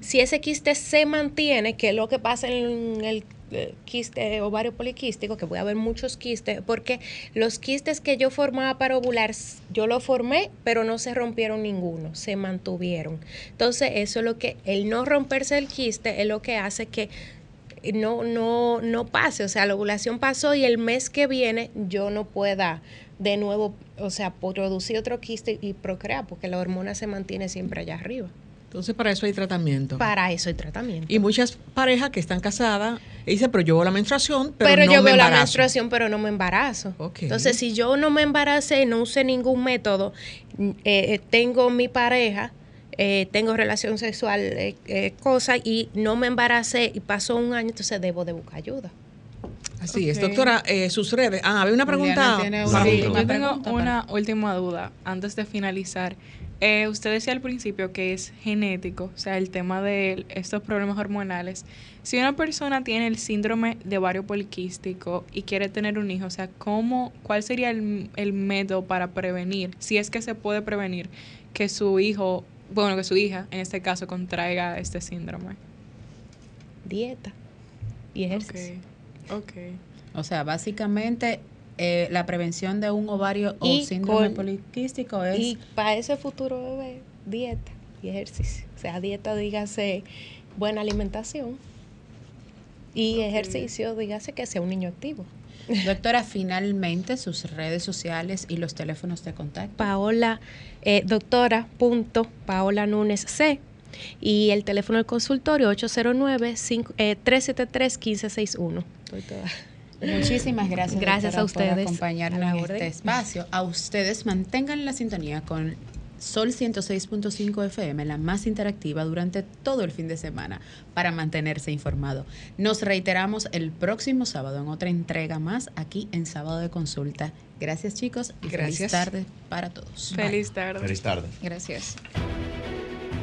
Si ese quiste se mantiene, que es lo que pasa en el eh, quiste ovario poliquístico, que voy a ver muchos quistes, porque los quistes que yo formaba para ovular, yo lo formé, pero no se rompieron ninguno, se mantuvieron. Entonces, eso es lo que, el no romperse el quiste es lo que hace que no, no, no pase, o sea, la ovulación pasó y el mes que viene yo no pueda de nuevo, o sea, producir otro quiste y procrear, porque la hormona se mantiene siempre allá arriba. Entonces, para eso hay tratamiento. Para eso hay tratamiento. Y muchas parejas que están casadas y dicen, pero yo veo la menstruación, pero, Pero, no yo me veo la embarazo". menstruación, pero no me embarazo. Ok. Entonces, si yo no me embaracé, no usé ningún método, eh, eh, tengo mi pareja, eh, tengo relación sexual, eh, eh, cosa, y no me embaracé y pasó un año, entonces debo de buscar ayuda. Así es, doctora, eh, sus redes. Ah, había una pregunta. Una Sí, yo tengo una última duda antes de finalizar. Eh, usted decía al principio que es genético, o sea, el tema de estos problemas hormonales. Si una persona tiene el síndrome de ovario poliquístico y quiere tener un hijo, o sea, ¿cómo, ¿cuál sería el, el método para prevenir, si es que se puede prevenir, que su hijo, bueno, que su hija, en este caso, contraiga este síndrome? Dieta y ejercicio. Ok, ok. O sea, básicamente eh, la prevención de un ovario Y o síndrome con- poliquístico es Y para ese futuro bebé, dieta y ejercicio. O sea, dieta, dígase buena alimentación. Y ejercicio, dígase que sea un niño activo. Doctora, finalmente sus redes sociales y los teléfonos de contacto. Paola, eh, doctora, punto, Paola Núñez C. Y el teléfono del consultorio 809-373-1561. Muchísimas gracias. Gracias doctora, a ustedes. Por acompañarnos en este espacio. A ustedes mantengan la sintonía con Sol 106.5 FM, la más interactiva durante todo el fin de semana para mantenerse informado. Nos reiteramos el próximo sábado en otra entrega más aquí en Sábado de Consulta. Gracias chicos y feliz Gracias. tarde para todos. Feliz tarde. Feliz tarde. Gracias.